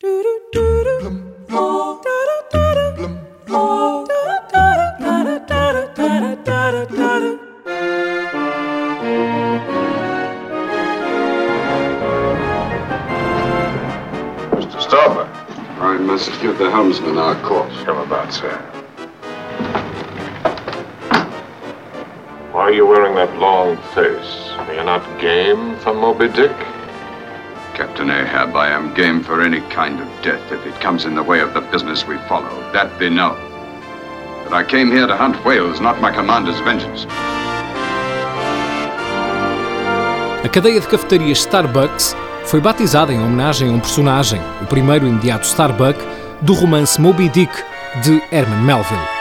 Mr. Starbuck. I must give the helmsman our course. Come about, sir. Why are you wearing that long face? Are you not game for Moby Dick? Captain Ahab, I am game for any kind of death if it comes in the way of the business we follow. That be known. But I came here to hunt whales, not my commander's vengeance. A cadeia de cafetarias Starbucks foi batizada em homenagem a um personagem, o primeiro imediato Starbuck, do romance Moby Dick, de Herman Melville.